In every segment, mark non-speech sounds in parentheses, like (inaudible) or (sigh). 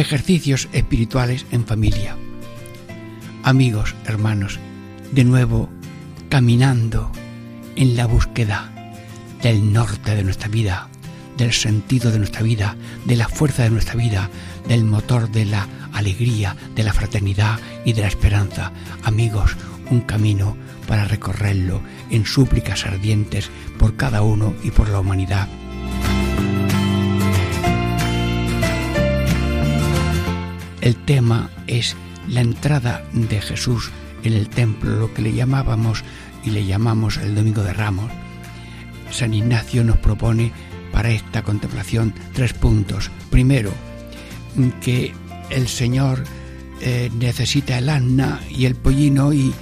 Ejercicios espirituales en familia. Amigos, hermanos, de nuevo caminando en la búsqueda del norte de nuestra vida, del sentido de nuestra vida, de la fuerza de nuestra vida, del motor de la alegría, de la fraternidad y de la esperanza. Amigos, un camino para recorrerlo en súplicas ardientes por cada uno y por la humanidad. El tema es la entrada de Jesús en el templo, lo que le llamábamos y le llamamos el Domingo de Ramos. San Ignacio nos propone para esta contemplación tres puntos. Primero, que el Señor eh, necesita el asna y el pollino y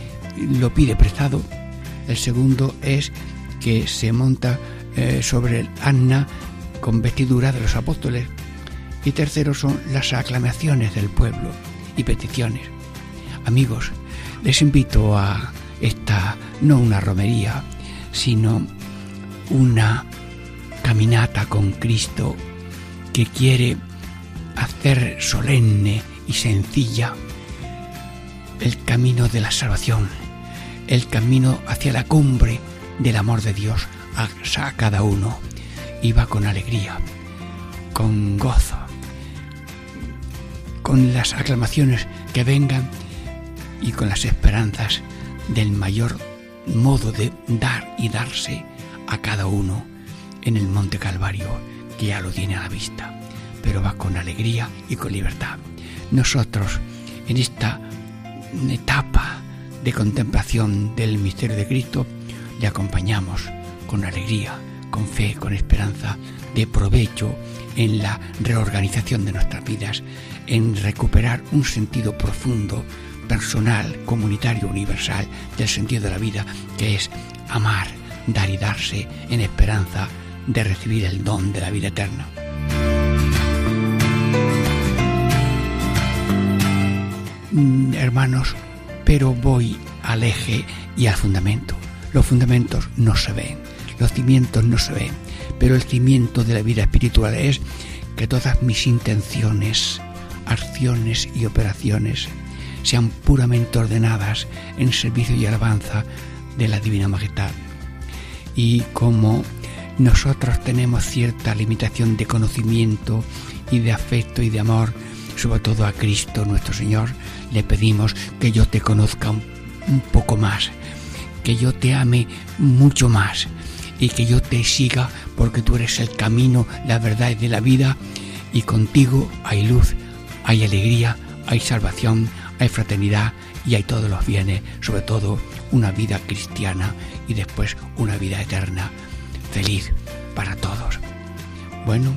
lo pide prestado. El segundo es que se monta eh, sobre el asna con vestidura de los apóstoles y tercero son las aclamaciones del pueblo y peticiones. Amigos, les invito a esta, no una romería, sino una caminata con Cristo que quiere hacer solemne y sencilla el camino de la salvación, el camino hacia la cumbre del amor de Dios a, cada uno. Va con alegría, con gozo, con las aclamaciones que vengan y con las esperanzas del mayor modo de dar y darse a cada uno en el Monte Calvario, que ya lo tiene a la vista, pero va con alegría y con libertad. Nosotros, en esta etapa de contemplación del misterio de Cristo, le acompañamos con alegría, con fe, con esperanza, de provecho en la reorganización de nuestras vidas, en recuperar un sentido profundo, personal, comunitario, universal del sentido de la vida, que es amar, dar y darse en esperanza de recibir el don de la vida eterna. Mm, hermanos, pero voy al eje y al fundamento. Los fundamentos no se ven, los cimientos no se ven, pero el cimiento de la vida espiritual es que todas mis intenciones, acciones y operaciones sean puramente ordenadas en servicio y alabanza de la Divina Majestad. Y como nosotros tenemos cierta limitación de conocimiento y de afecto y de amor, sobre todo a Cristo nuestro Señor, le pedimos que yo te conozca un, poco más, que yo te ame mucho más y que yo te siga porque tú eres el camino, la verdad de la vida y contigo hay luz, hay alegría, hay salvación, hay fraternidad y hay todos los bienes, sobre todo una vida cristiana y después una vida eterna, feliz para todos. Bueno,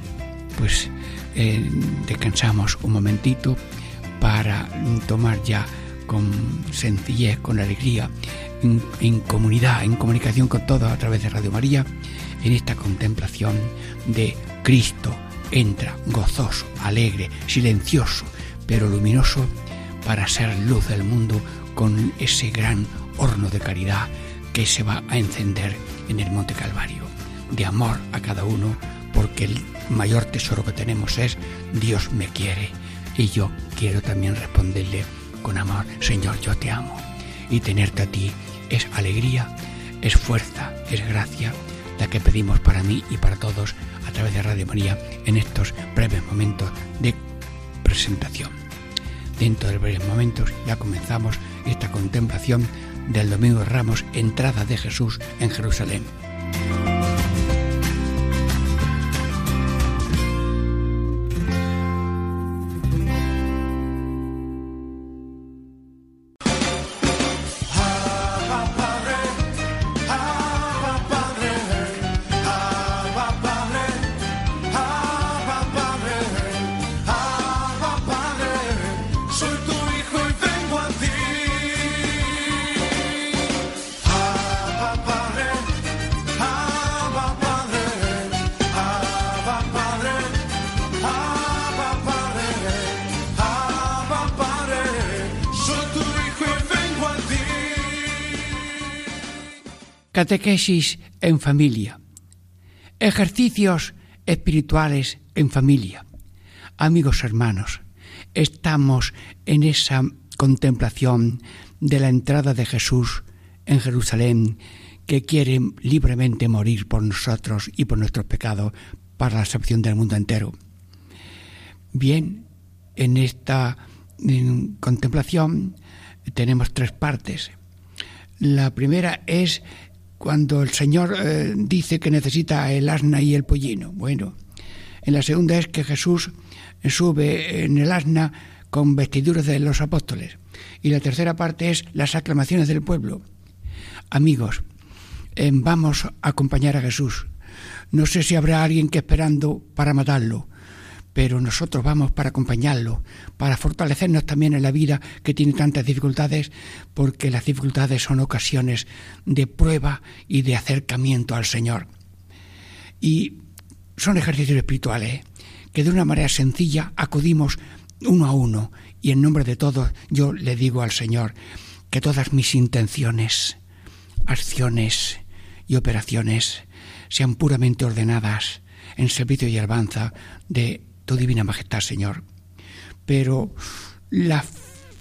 pues eh, descansamos un momentito para tomar ya con sencillez, con alegría, en, en, comunidad, en comunicación con todos a través de Radio María, en esta contemplación de Cristo. Entra gozoso, alegre, silencioso, pero luminoso para ser luz del mundo con ese gran horno de caridad que se va a encender en el Monte Calvario, de amor a cada uno, porque el mayor tesoro que tenemos es Dios me quiere. Y yo quiero también responderle con amor, Señor, yo te amo. Y tenerte a ti es alegría, es fuerza, es gracia, la que pedimos para mí y para todos a través de Radio María en estos breves momentos de presentación. Dentro de breves momentos ya comenzamos esta contemplación del Domingo de Ramos, entrada de Jesús en Jerusalén. Catequesis en familia. Ejercicios espirituales en familia. Amigos hermanos, estamos en esa contemplación de la entrada de Jesús en Jerusalén, que quiere libremente morir por nosotros y por nuestros pecados para la salvación del mundo entero. Bien, en esta contemplación tenemos tres partes. La primera es cuando el Señor eh, dice que necesita el asna y el pollino. Bueno, en la segunda es que Jesús sube en el asna con vestiduras de los apóstoles. Y la tercera parte es las aclamaciones del pueblo. Amigos, eh, vamos a acompañar a Jesús. No sé si habrá alguien que esperando para matarlo, pero nosotros vamos para acompañarlo, para fortalecernos también en la vida que tiene tantas dificultades, porque las dificultades son ocasiones de prueba y de acercamiento al Señor. Y son ejercicios espirituales ¿eh? que de una manera sencilla acudimos uno a uno y en nombre de todos yo le digo al Señor que todas mis intenciones, acciones y operaciones sean puramente ordenadas en servicio y alabanza de divina majestad, Señor. Pero la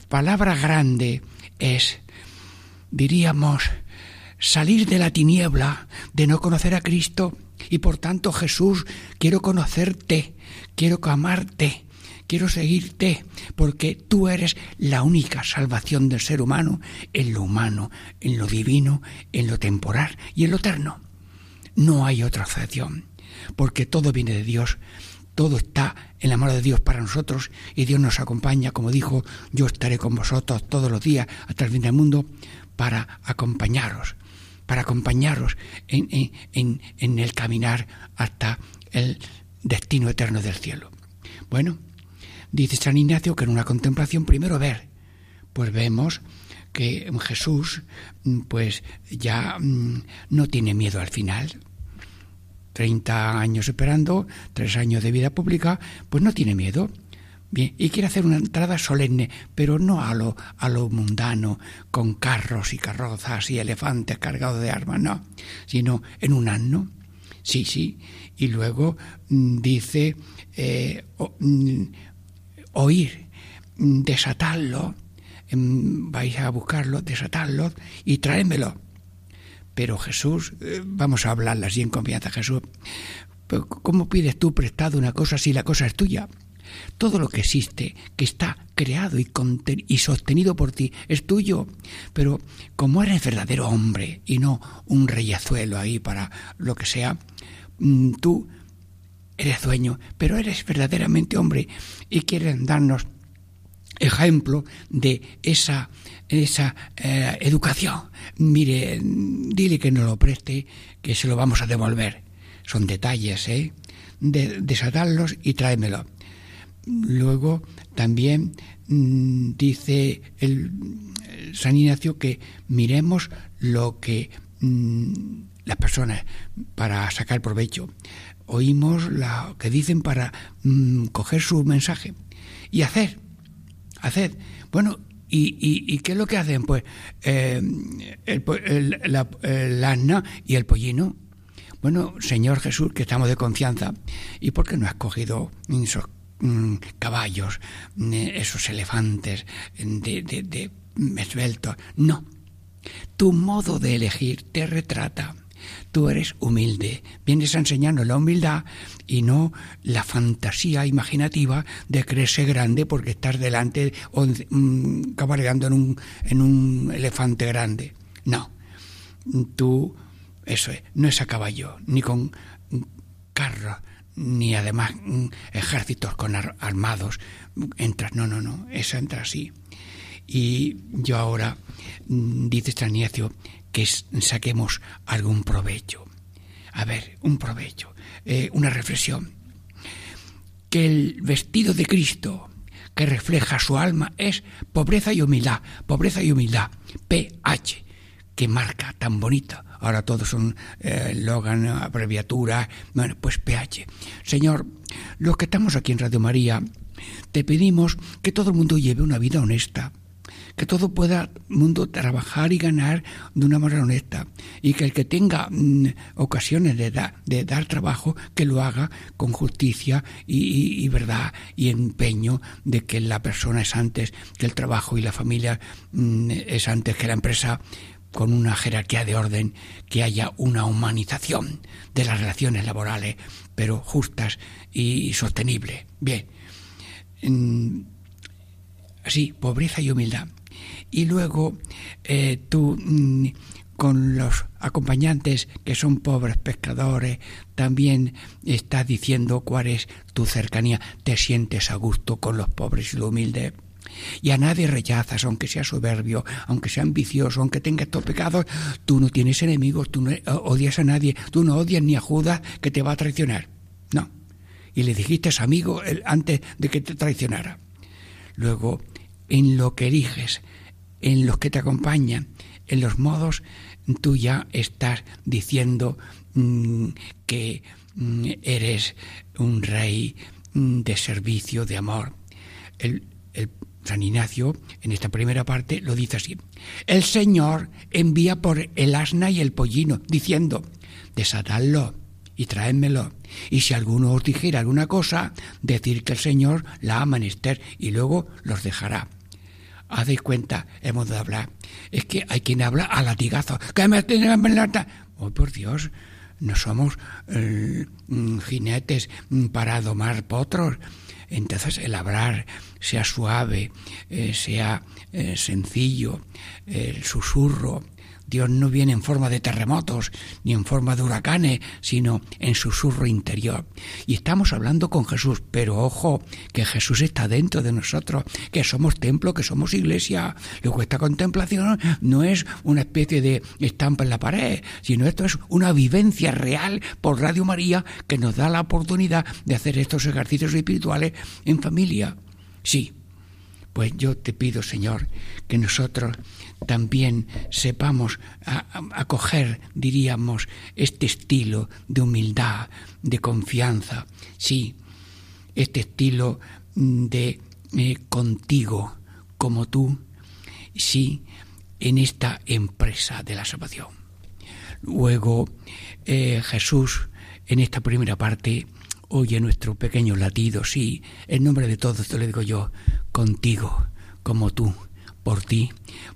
palabra grande es, diríamos, salir de la tiniebla de no conocer a Cristo y por tanto Jesús, quiero conocerte, quiero amarte, quiero seguirte, porque tú eres la única salvación del ser humano en lo humano, en lo divino, en lo temporal y en lo eterno. No hay otra excepción, porque todo viene de Dios, todo está en la mano de Dios para nosotros y Dios nos acompaña, como dijo, yo estaré con vosotros todos los días hasta el fin del mundo para acompañaros, para acompañaros en, en, en el caminar hasta el destino eterno del cielo. Bueno, Dice San Ignacio que en una contemplación primero ver, pues vemos que Jesús pues ya mm, no tiene miedo al final. 30 años esperando, tres años de vida pública, pues no tiene miedo. Bien, y quiere hacer una entrada solemne, pero no a lo, a lo mundano, con carros y carrozas y elefantes cargados de armas, no, sino en un año. Sí, sí. Y luego mm, dice, eh, oír, mm, desatarlo, vais a buscarlo, desatarlo y traémelo. Pero Jesús, eh, vamos a hablarla así en confianza, Jesús, ¿cómo pides tú prestado una cosa si la cosa es tuya? Todo lo que existe, que está creado y, y sostenido por ti, es tuyo. Pero como eres verdadero hombre y no un reyezuelo ahí para lo que sea, mm, tú eres dueño, pero eres verdaderamente hombre y quieren darnos ejemplo de esa, esa eh, educación. Mire, dile que no lo preste, que se lo vamos a devolver. Son detalles, ¿eh? De, desatarlos y tráemelo. Luego también mm, dice el, San Ignacio que miremos lo que mm, las personas para sacar provecho oímos lo que dicen para mm, coger su mensaje y hacer, hacer. Bueno, ¿y, y, qué es lo que hacen? Pues eh, el, el, asna y el pollino. Bueno, Señor Jesús, que estamos de confianza, ¿y por qué no has cogido esos mm, caballos, esos elefantes de, de, de esbeltos? No. Tu modo de elegir te retrata Tú eres humilde, vienes a enseñarnos la humildad y no la fantasía imaginativa de creerse grande porque estás delante o mm, cabalgando en un, en un elefante grande. No, tú, eso es, no es a caballo, ni con carros, ni además mm, ejércitos con armados. Entras, no, no, no, eso entra así. Y yo ahora, mm, dice San que saquemos algún provecho. A ver, un provecho, eh, una reflexión. Que el vestido de Cristo que refleja su alma es pobreza y humildad, pobreza y humildad, PH, que marca tan bonita. Ahora todos son eh, Logan, abreviatura, bueno, pues PH. Señor, los que estamos aquí en Radio María, te pedimos que todo el mundo lleve una vida honesta, que todo pueda mundo trabajar y ganar de una manera honesta y que el que tenga mm, ocasiones de, dar trabajo que lo haga con justicia y, verdad y empeño de que la persona es antes que el trabajo y la familia mm, es antes que la empresa con una jerarquía de orden, que haya una humanización de las relaciones laborales, pero justas y sostenible. Bien, así, pobreza y humildad. Y luego eh, tú mm, con los acompañantes que son pobres pescadores, también estás diciendo cuál es tu cercanía, te sientes a gusto con los pobres y los humildes y a nadie rechazas, aunque sea soberbio, aunque sea ambicioso, aunque tenga estos pecados, tú no tienes enemigos, tú no odias a nadie, tú no odias ni a Judas que te va a traicionar. No. Y le dijiste amigo antes de que te traicionara. Luego, en lo que eliges, en los que te acompañan, en los modos, tú ya estás diciendo mm, que mm, eres un rey mm, de servicio, de amor. El, el San Ignacio, en esta primera parte, lo dice así. El Señor envía por el asna y el pollino, diciendo, desatadlo y traédmelo. Y si alguno os dijera alguna cosa, decir que el Señor la ha menester y luego los dejará. Hacéis cuenta, hemos de hablar. Es que hay quien habla a latigazo. ¿Qué me tiene Oh, por Dios, no somos eh, mm, jinetes mm, para domar potros. Entonces el hablar sea suave, eh, sea eh, sencillo, el susurro. Dios no viene en forma de terremotos ni en forma de huracanes, sino en susurro interior. Y estamos hablando con Jesús, pero ojo, que Jesús está dentro de nosotros, que somos templo, que somos iglesia. Luego esta contemplación no es una especie de estampa en la pared, sino esto es una vivencia real por Radio María que nos da la oportunidad de hacer estos ejercicios espirituales en familia. Sí, pues yo te pido, Señor, que nosotros también sepamos acoger, diríamos, este estilo de humildad, de confianza, sí, este estilo de eh, contigo como tú, sí, en esta empresa de la salvación. Luego, eh, Jesús, en esta primera parte, Oye nuestro pequeño latido, sí, en nombre de todos te lo digo yo, contigo, como tú, por ti,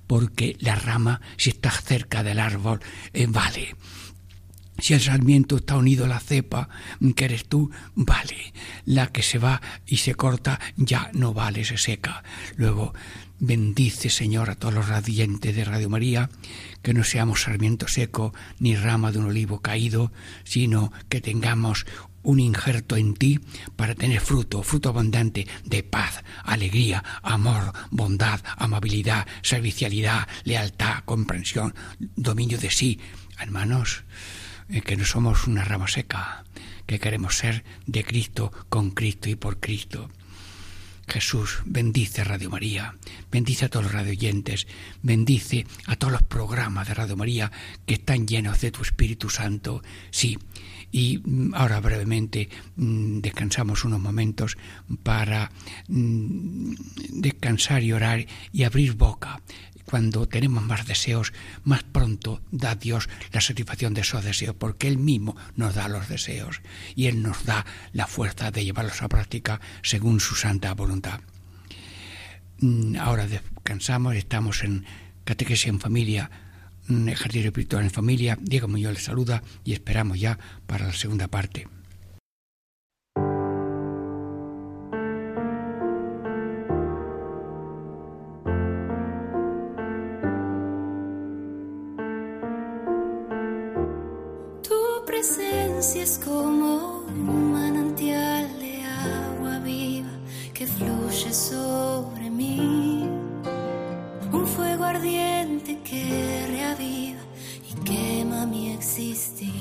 porque la rama, si está cerca del árbol, eh, vale. Si el sarmiento está unido a la cepa, que eres tú, vale. La que se va y se corta ya no vale, se seca. Luego, bendice, Señor, a todos los radiantes de Radio María, que no seamos sarmiento seco ni rama de un olivo caído, sino que tengamos un injerto en ti para tener fruto, fruto abundante de paz, alegría, amor, bondad, amabilidad, servicialidad, lealtad, comprensión, dominio de sí. Hermanos, eh, que no somos una rama seca, que queremos ser de Cristo, con Cristo y por Cristo. Jesús, bendice Radio María, bendice a todos los radioyentes, bendice a todos los programas de Radio María que están llenos de tu Espíritu Santo. Sí, y mm, ahora brevemente mm, descansamos unos momentos para mm, descansar y orar y abrir boca. Cuando tenemos más deseos, más pronto da Dios la satisfacción de esos deseos, porque Él mismo nos da los deseos y Él nos da la fuerza de llevarlos a práctica según su santa voluntad. Ahora descansamos, estamos en catequesis en familia un ejercicio espiritual en familia. Diego Muñoz les saluda y esperamos ya para la segunda parte.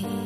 You.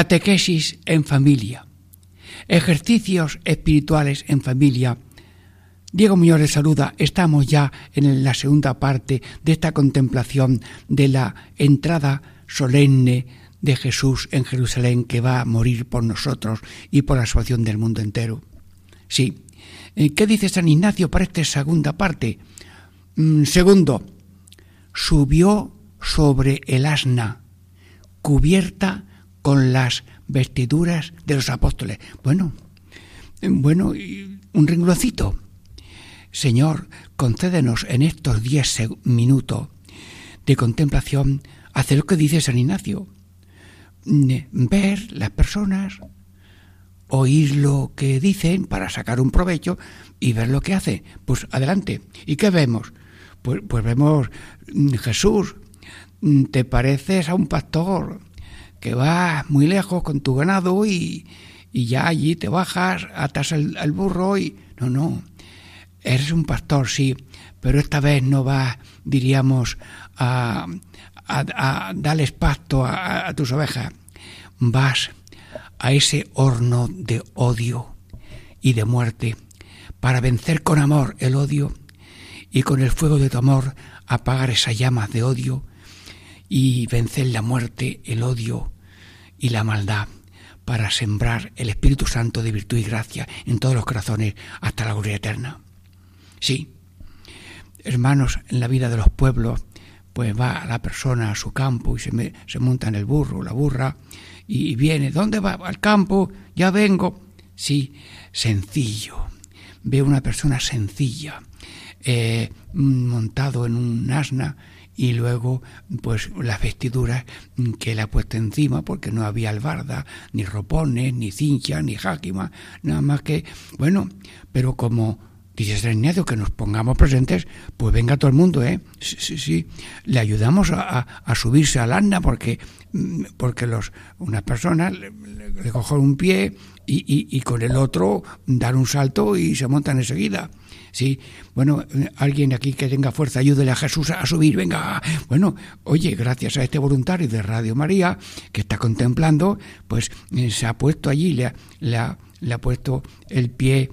Catequesis en familia. Ejercicios espirituales en familia. Diego Muñoz les saluda. Estamos ya en la segunda parte de esta contemplación de la entrada solemne de Jesús en Jerusalén que va a morir por nosotros y por la salvación del mundo entero. Sí. Eh, ¿Qué dice San Ignacio para esta segunda parte? Mm, segundo, subió sobre el asna, cubierta con las vestiduras de los apóstoles. Bueno, bueno, un rengloncito. Señor, concédenos en estos diez minutos de contemplación hacer lo que dice San Ignacio. Ver las personas, oír lo que dicen para sacar un provecho y ver lo que hace. Pues adelante. ¿Y qué vemos? Pues, pues vemos mm, Jesús, mm, te pareces a un pastor que vas muy lejos con tu ganado y, ya allí te bajas, atas al, burro y... No, no, eres un pastor, sí, pero esta vez no vas, diríamos, a, a, darles pasto a, a tus ovejas, vas a ese horno de odio y de muerte para vencer con amor el odio y con el fuego de tu amor apagar esas llamas de odio y vencer la muerte, el odio y la maldad para sembrar el Espíritu Santo de virtud y gracia en todos los corazones hasta la gloria eterna. Sí, hermanos, en la vida de los pueblos pues va la persona a su campo y se, se monta en el burro, la burra, y viene, ¿dónde va? Al campo, ya vengo. Sí, sencillo. Ve una persona sencilla, eh, montado en un asna y luego pues las vestiduras que le ha puesto encima porque no había albarda, ni ropones, ni cincha, ni jáquima, nada más que, bueno, pero como dice Ignacio que nos pongamos presentes, pues venga todo el mundo, ¿eh? Sí, sí, sí. Le ayudamos a, a subirse al asna porque, porque los, unas personas le, le, un pie y, y, con el otro dar un salto y se montan enseguida. Sí, bueno, alguien aquí que tenga fuerza, ayúdele a Jesús a subir, venga. Bueno, oye, gracias a este voluntario de Radio María que está contemplando, pues eh, se ha puesto allí, le ha, le ha puesto el pie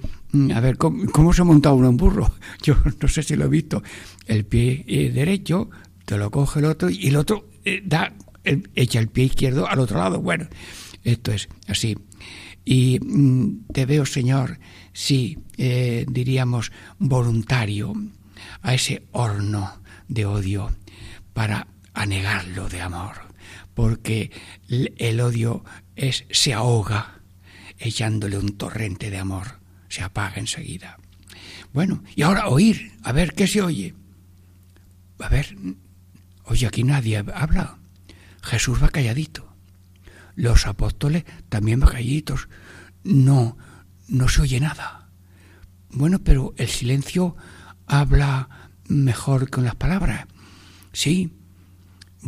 a ver, ¿cómo, ¿cómo, se monta uno en burro? (laughs) Yo no sé si lo he visto. El pie eh, derecho, te lo coge el otro y el otro eh, da, el, echa el pie izquierdo al otro lado. Bueno, esto es así. Y mm, te veo, Señor, sí, eh, diríamos, voluntario a ese horno de odio para anegarlo de amor, porque el odio es se ahoga echándole un torrente de amor se apaga enseguida. Bueno, y ahora oír, a ver qué se oye. A ver, oye, aquí nadie habla. Jesús va calladito. Los apóstoles también van calladitos. No, no se oye nada. Bueno, pero el silencio habla mejor con las palabras. Sí.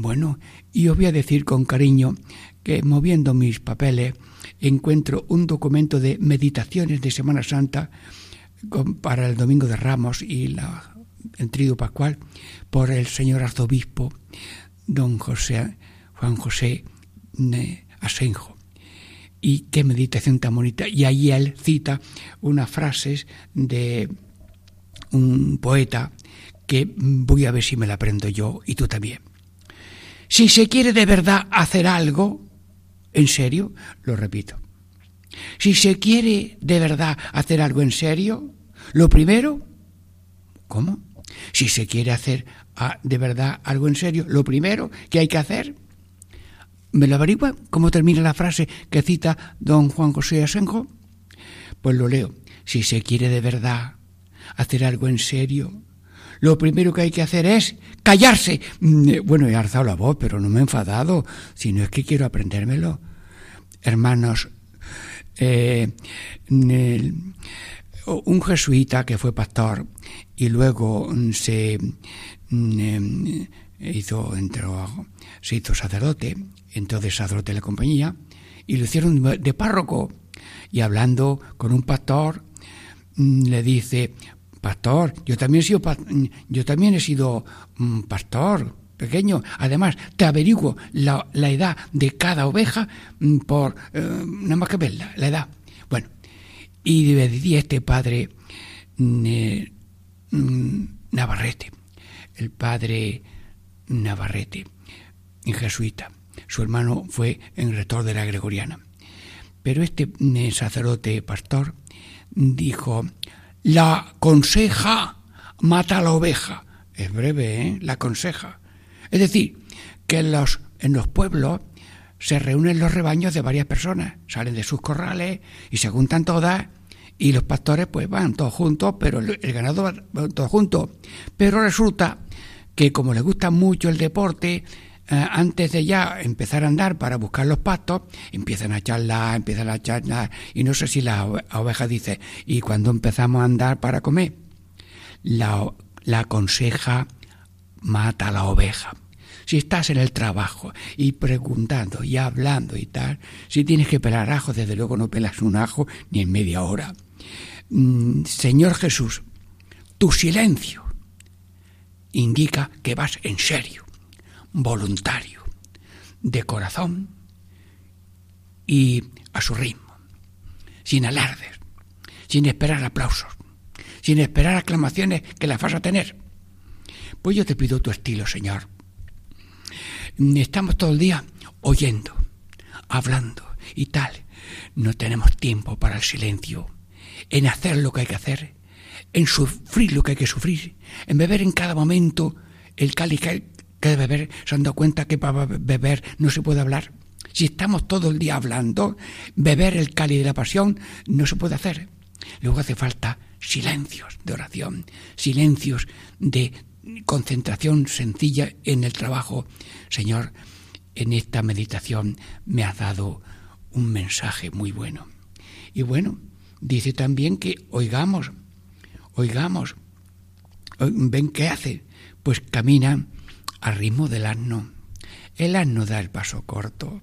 Bueno, y os voy a decir con cariño que moviendo mis papeles, encuentro un documento de meditaciones de Semana Santa para el Domingo de Ramos y la, el Trido Pascual por el señor arzobispo don José Juan José Asenjo. Y qué meditación tan bonita. Y ahí él cita unas frases de un poeta que voy a ver si me la aprendo yo y tú también. Si se quiere de verdad hacer algo, en serio, lo repito. Si se quiere de verdad hacer algo en serio, lo primero, ¿cómo? Si se quiere hacer ah, de verdad algo en serio, lo primero que hay que hacer, ¿me lo averigua? ¿Cómo termina la frase que cita don Juan José Asenjo? Pues lo leo. Si se quiere de verdad hacer algo en serio, lo primero que hay que hacer es callarse. Mm, bueno, he alzado la voz, pero no me he enfadado, sino es que quiero aprendérmelo. Hermanos, eh, un jesuita que fue pastor y luego se mm, em, hizo, se hizo sacerdote, entró de sacerdote de la compañía y lo hicieron de párroco. Y hablando con un pastor, mm, le dice, pastor, yo también he sido, yo también he sido mm, pastor pequeño. Además, te averiguo la, la edad de cada oveja mm, por eh, nada más que verla, la edad. Bueno, y decía este padre mm, eh, Navarrete, el padre Navarrete, jesuita. Su hermano fue en rector de la Gregoriana. Pero este sacerdote pastor dijo, la conseja mata a la oveja. Es breve, ¿eh? La conseja. Es decir, que en los, en los pueblos se reúnen los rebaños de varias personas, salen de sus corrales y se juntan todas y los pastores pues van todos juntos, pero el, ganado va todos juntos. Pero resulta que como les gusta mucho el deporte, antes de ya empezar a andar para buscar los pastos, empiezan a charlar, empiezan a charlar, y no sé si la oveja dice, ¿y cuando empezamos a andar para comer? La, la conseja mata a la oveja. Si estás en el trabajo y preguntando y hablando y tal, si tienes que pelar ajo, desde luego no pelas un ajo ni en media hora. Mm, Señor Jesús, tu silencio indica que vas en serio voluntario, de corazón y a su ritmo, sin alardes, sin esperar aplausos, sin esperar aclamaciones que las vas a tener. Pues yo te pido tu estilo, Señor. Estamos todo el día oyendo, hablando y tal. No tenemos tiempo para el silencio, en hacer lo que hay que hacer, en sufrir lo que hay que sufrir, en beber en cada momento el cáliz ¿Qué de beber? ¿Se han dado cuenta que para beber no se puede hablar? Si estamos todo el día hablando, beber el cáliz de la pasión no se puede hacer. Luego hace falta silencios de oración, silencios de concentración sencilla en el trabajo. Señor, en esta meditación me ha dado un mensaje muy bueno. Y bueno, dice también que oigamos, oigamos. ¿Ven qué hace? Pues camina al ritmo del asno. El asno da el paso corto.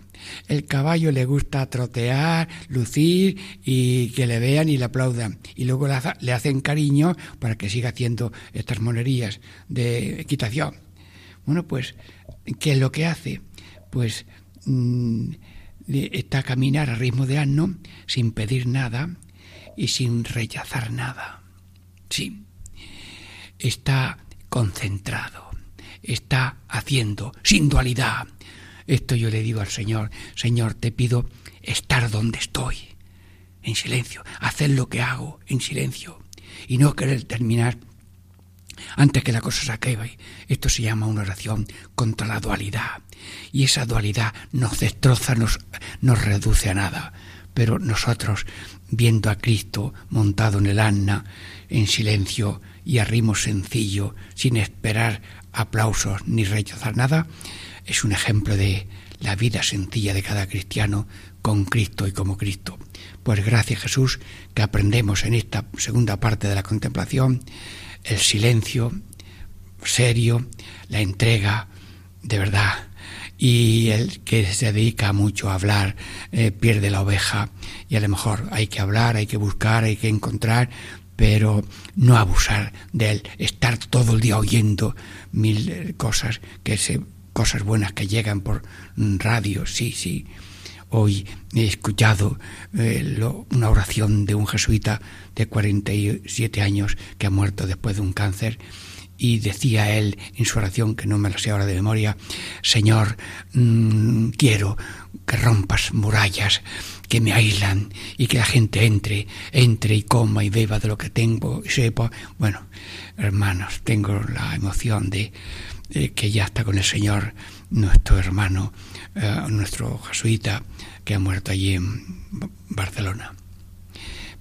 El caballo le gusta trotear, lucir y que le vean y le aplaudan. Y luego le hacen cariño para que siga haciendo estas monerías de equitación. Bueno, pues, ¿qué es lo que hace? Pues mm, está a caminar a ritmo de asno sin pedir nada y sin rechazar nada. Sí, está concentrado, está haciendo sin dualidad. Esto yo le digo al Señor, Señor, te pido estar donde estoy, en silencio, hacer lo que hago en silencio y no querer terminar antes que la cosa se acabe. Esto se llama una oración contra la dualidad. Y esa dualidad nos destroza, nos, nos reduce a nada. Pero nosotros, viendo a Cristo montado en el asna, en silencio y a ritmo sencillo, sin esperar aplausos ni rechazar nada, es un ejemplo de la vida sencilla de cada cristiano con Cristo y como Cristo. Pues gracias Jesús que aprendemos en esta segunda parte de la contemplación el silencio serio, la entrega de verdad. Y el que se dedica mucho a hablar eh, pierde la oveja y a lo mejor hay que hablar, hay que buscar, hay que encontrar, pero no abusar de él, estar todo el día oyendo mil eh, cosas que se cosas buenas que llegan por radio, sí, sí. Hoy he escuchado eh, una oración de un jesuita de 47 años que ha muerto después de un cáncer y decía él en su oración, que no me la sé ahora de memoria, Señor, mmm, quiero que rompas murallas que me aíslan y que la gente entre, entre y coma y beba de lo que tengo y sepa. Bueno, hermanos, tengo la emoción de que ya está con el Señor nuestro hermano, eh, nuestro jesuita, que ha muerto allí en Barcelona.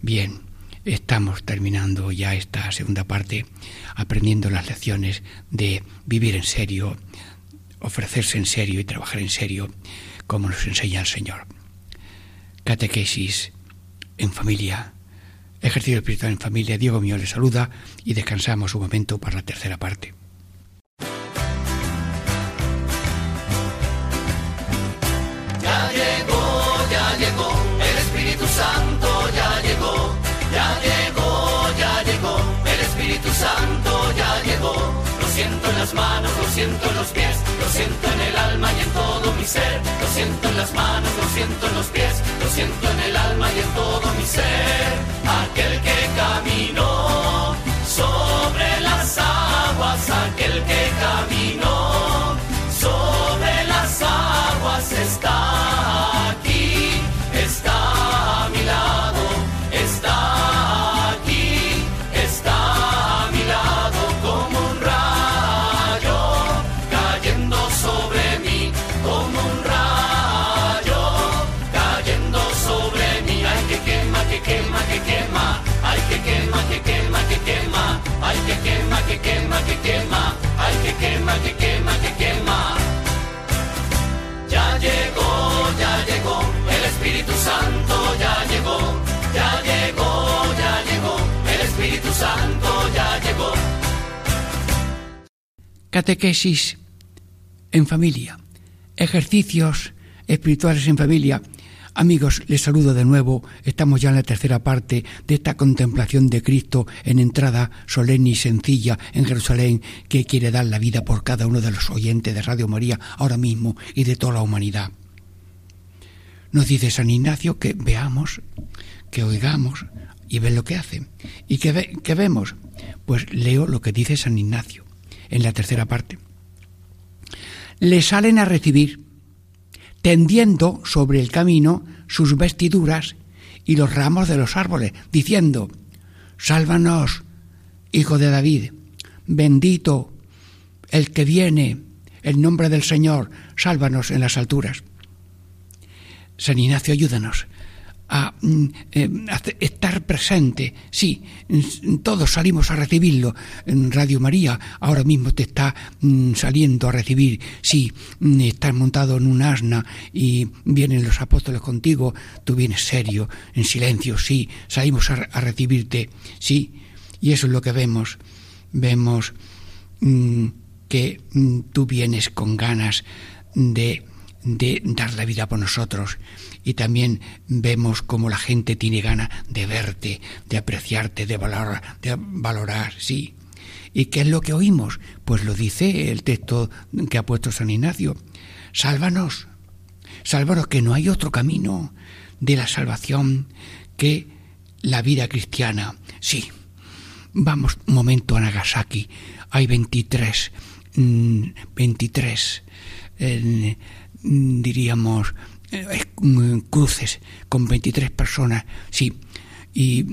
Bien, estamos terminando ya esta segunda parte, aprendiendo las lecciones de vivir en serio, ofrecerse en serio y trabajar en serio, como nos enseña el Señor. Catequesis en familia, ejercicio espiritual en familia. Diego mío le saluda y descansamos un momento para la tercera parte. Santo ya llegó, ya llegó, ya llegó, el Espíritu Santo ya llegó. Lo siento en las manos, lo siento en los pies, lo siento en el alma y en todo mi ser. Lo siento en las manos, lo siento en los pies, siento en el alma y en todo mi ser. Santo ya llegó. Catequesis en familia, ejercicios espirituales en familia Amigos, les saludo de nuevo. Estamos ya en la tercera parte de esta contemplación de Cristo en entrada solemne y sencilla en Jerusalén que quiere dar la vida por cada uno de los oyentes de Radio María ahora mismo y de toda la humanidad. Nos dice San Ignacio que veamos, que oigamos y ven lo que hace. ¿Y que, que vemos? Pues leo lo que dice San Ignacio en la tercera parte. Le salen a recibir tendiendo sobre el camino sus vestiduras y los ramos de los árboles, diciendo, Sálvanos, hijo de David, bendito el que viene el nombre del Señor, sálvanos en las alturas. San Ignacio, ayúdanos a, mm, eh, estar presente. Sí, todos salimos a recibirlo. Radio María ahora mismo te está mm, saliendo a recibir. Sí, mm, estás montado en un asna y vienen los apóstoles contigo. Tú vienes serio, en silencio. Sí, salimos a, a recibirte. Sí, y eso es lo que vemos. Vemos que tú vienes con ganas de de dar la vida por nosotros y también vemos cómo la gente tiene gana de verte, de apreciarte, de valorar, de valorar, sí. ¿Y qué es lo que oímos? Pues lo dice el texto que ha puesto San Ignacio. Sálvanos, sálvanos que no hay otro camino de la salvación que la vida cristiana. Sí, vamos un momento a Nagasaki. Hay 23, 23 Mm, diríamos, eh, mm, cruces con 23 personas, sí, y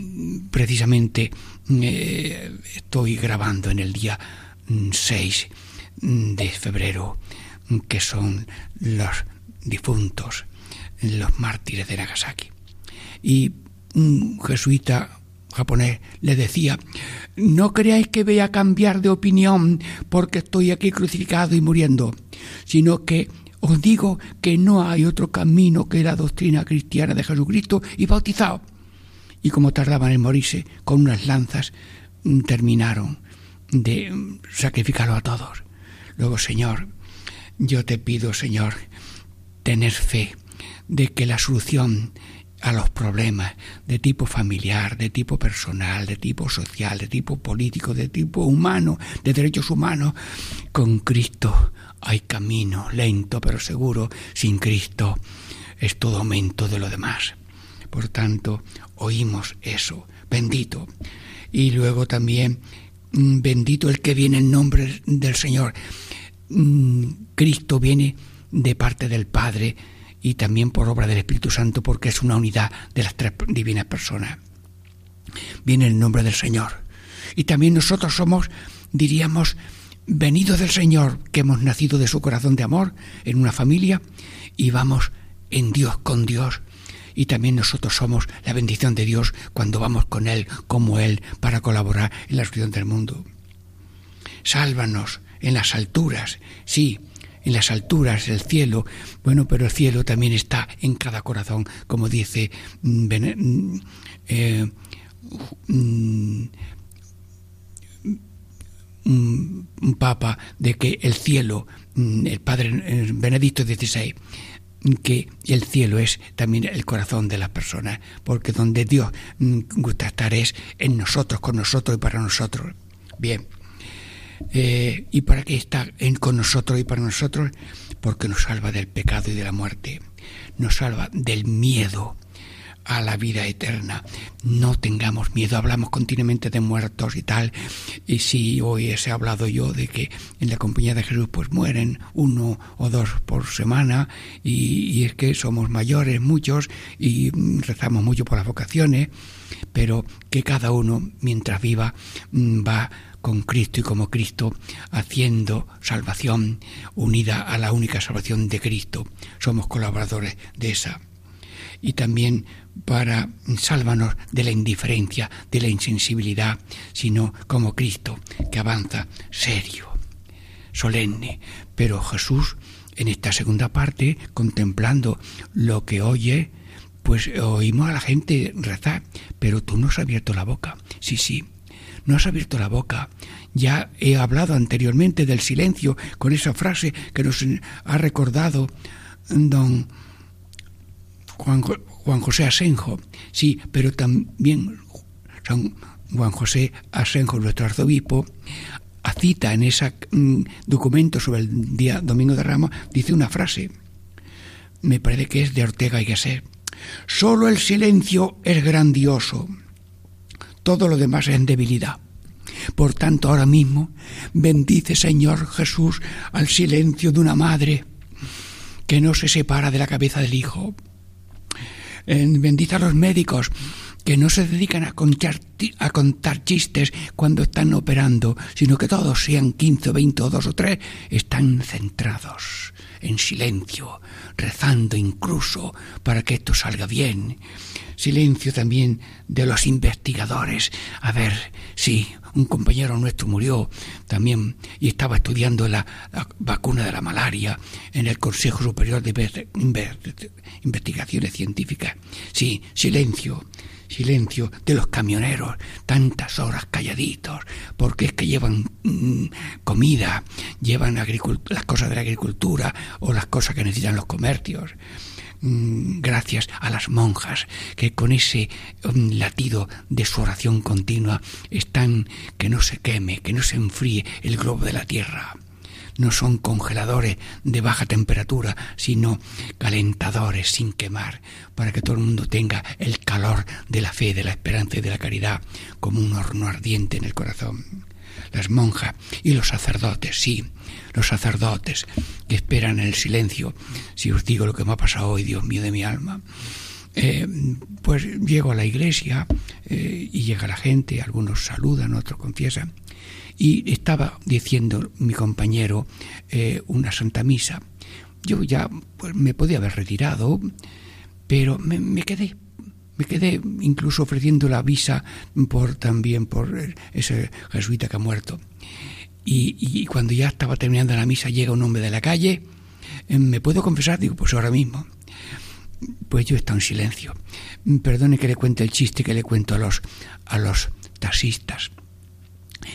precisamente mm, eh, estoy grabando en el día 6 de febrero, que son los difuntos, los mártires de Nagasaki. Y un jesuita japonés le decía, no creáis que voy a cambiar de opinión porque estoy aquí crucificado y muriendo, sino que os digo que no hay otro camino que la doctrina cristiana de Jesucristo y bautizado. Y como tardaban en morirse, con unas lanzas mm, terminaron de mm, sacrificarlo a todos. Luego, Señor, yo te pido, Señor, tener fe de que la solución a los problemas de tipo familiar, de tipo personal, de tipo social, de tipo político, de tipo humano, de derechos humanos, con Cristo hay camino, lento pero seguro, sin Cristo es todo aumento de lo demás. Por tanto, oímos eso, bendito. Y luego también, mm, bendito el que viene en nombre del Señor. Mm, Cristo viene de parte del Padre y también por obra del Espíritu Santo porque es una unidad de las tres divinas personas. Viene en nombre del Señor. Y también nosotros somos, diríamos, venido del Señor, que hemos nacido de su corazón de amor en una familia y vamos en Dios con Dios. Y también nosotros somos la bendición de Dios cuando vamos con Él, como Él, para colaborar en la solución del mundo. Sálvanos en las alturas, sí, en las alturas, el cielo, bueno, pero el cielo también está en cada corazón, como dice mm, mm, eh, mm, un, papa de que el cielo, mm, el padre eh, Benedicto XVI, que el cielo es también el corazón de las personas, porque donde Dios mm, gusta estar es en nosotros, con nosotros y para nosotros. Bien, eh, ¿y para qué está en, con nosotros y para nosotros? Porque nos salva del pecado y de la muerte, nos salva del miedo, a la vida eterna. No tengamos miedo, hablamos continuamente de muertos y tal, y si hoy he hablado yo de que en la compañía de Jesús pues mueren uno o dos por semana, y, es que somos mayores muchos y rezamos mucho por las vocaciones, pero que cada uno mientras viva mm, va con Cristo y como Cristo, haciendo salvación unida a la única salvación de Cristo. Somos colaboradores de esa. Y también para sálvanos de la indiferencia, de la insensibilidad, sino como Cristo, que avanza serio, solemne. Pero Jesús, en esta segunda parte, contemplando lo que oye, pues oímos a la gente rezar, pero tú no has abierto la boca. Sí, sí, no has abierto la boca. Ya he hablado anteriormente del silencio con esa frase que nos ha recordado don Juan, José Asenjo, sí, pero también San Juan José Asenjo, nuestro arzobispo, cita en ese mm, documento sobre el día Domingo de Ramos, dice una frase, me parece que es de Ortega y Gasset, solo el silencio es grandioso, todo lo demás es en debilidad. Por tanto, ahora mismo, bendice Señor Jesús al silencio de una madre que no se separa de la cabeza del Hijo, bendice a los médicos que no se dedican a contar chistes cuando están operando, sino que todos sean 15 o 20 o dos o tres, están centrados, en silencio, rezando incluso para que esto salga bien. Silencio también de los investigadores. A ver, sí, un compañero nuestro murió también y estaba estudiando la, vacuna de la malaria en el Consejo Superior de Investigaciones Científicas. Sí, silencio, silencio de los camioneros, tantas horas calladitos, porque es que llevan mm, comida, llevan las cosas de la agricultura o las cosas que necesitan los comercios. Mm, gracias a las monjas que con ese mm, latido de su oración continua están que no se queme, que no se enfríe el globo de la tierra. No son congeladores de baja temperatura, sino calentadores sin quemar, para que todo el mundo tenga el calor de la fe, de la esperanza y de la caridad como un horno ardiente en el corazón las monjas y los sacerdotes, sí, los sacerdotes que esperan en el silencio. Si os digo lo que me ha pasado hoy, Dios mío de mi alma. Eh, pues llego a la iglesia eh, y llega la gente, algunos saludan, otros confiesan. Y estaba diciendo mi compañero eh, una santa misa. Yo ya pues, me podía haber retirado, pero me quedé me quedé incluso ofreciendo la visa por también por ese jesuita que ha muerto. Y, cuando ya estaba terminando la misa llega un hombre de la calle, eh, ¿me puedo confesar? Digo, pues ahora mismo. Pues yo he estado en silencio. Perdone que le cuente el chiste que le cuento a los, a los taxistas.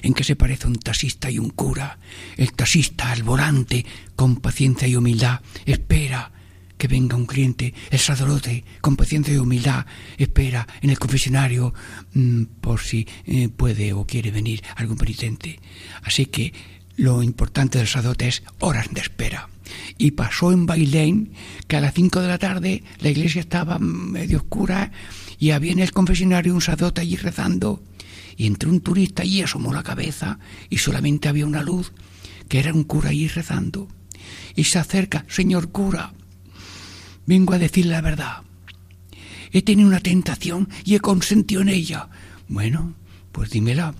¿En qué se parece un taxista y un cura? El taxista al volante, con paciencia y humildad, espera, que venga un cliente, el sacerdote, con paciencia y humildad, espera en el confesionario mm, por si eh, puede o quiere venir algún penitente. Así que lo importante del sacerdote es horas de espera. Y pasó en Bailén que a las cinco de la tarde la iglesia estaba medio oscura y había en el confesionario un sacerdote allí rezando. Y entró un turista y asomó la cabeza y solamente había una luz, que era un cura allí rezando. Y se acerca, señor cura, Vengo a decir la verdad. He tenido una tentación y he consentido en ella. Bueno, pues dímela.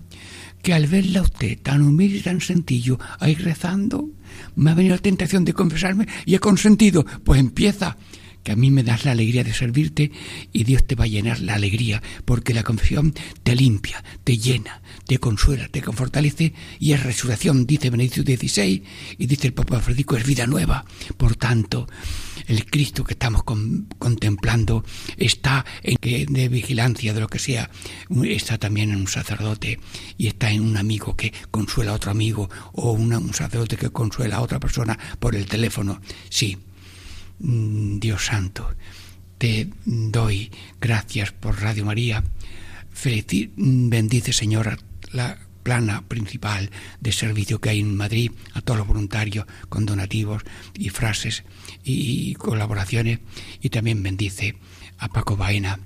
Que al verla usted tan humilde y tan sencillo ahí rezando, me ha venido la tentación de confesarme y he consentido. Pues empieza a mí me das la alegría de servirte y Dios te va a llenar la alegría, porque la confesión te limpia, te llena, te consuela, te fortalece y es resurrección, dice Benedicto XVI y dice el Papa Francisco, es vida nueva. Por tanto, el Cristo que estamos contemplando está en que de vigilancia, de lo que sea, está también en un sacerdote y está en un amigo que consuela a otro amigo o un sacerdote que consuela a otra persona por el teléfono. Sí, Dios Santo, te doy gracias por Radio María. bendice, Señor, la plana principal de servicio que hay en Madrid, a todos los voluntarios con donativos y frases y colaboraciones. Y también bendice a Paco Baena,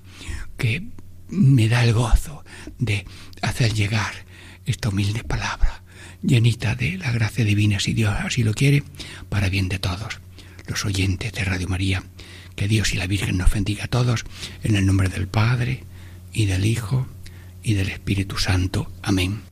que me da el gozo de hacer llegar esta humilde palabra, llenita de la gracia divina, si Dios así lo quiere, para bien de todos los oyentes de Radio María. Que Dios y la Virgen nos bendiga a todos en el nombre del Padre y del Hijo y del Espíritu Santo. Amén.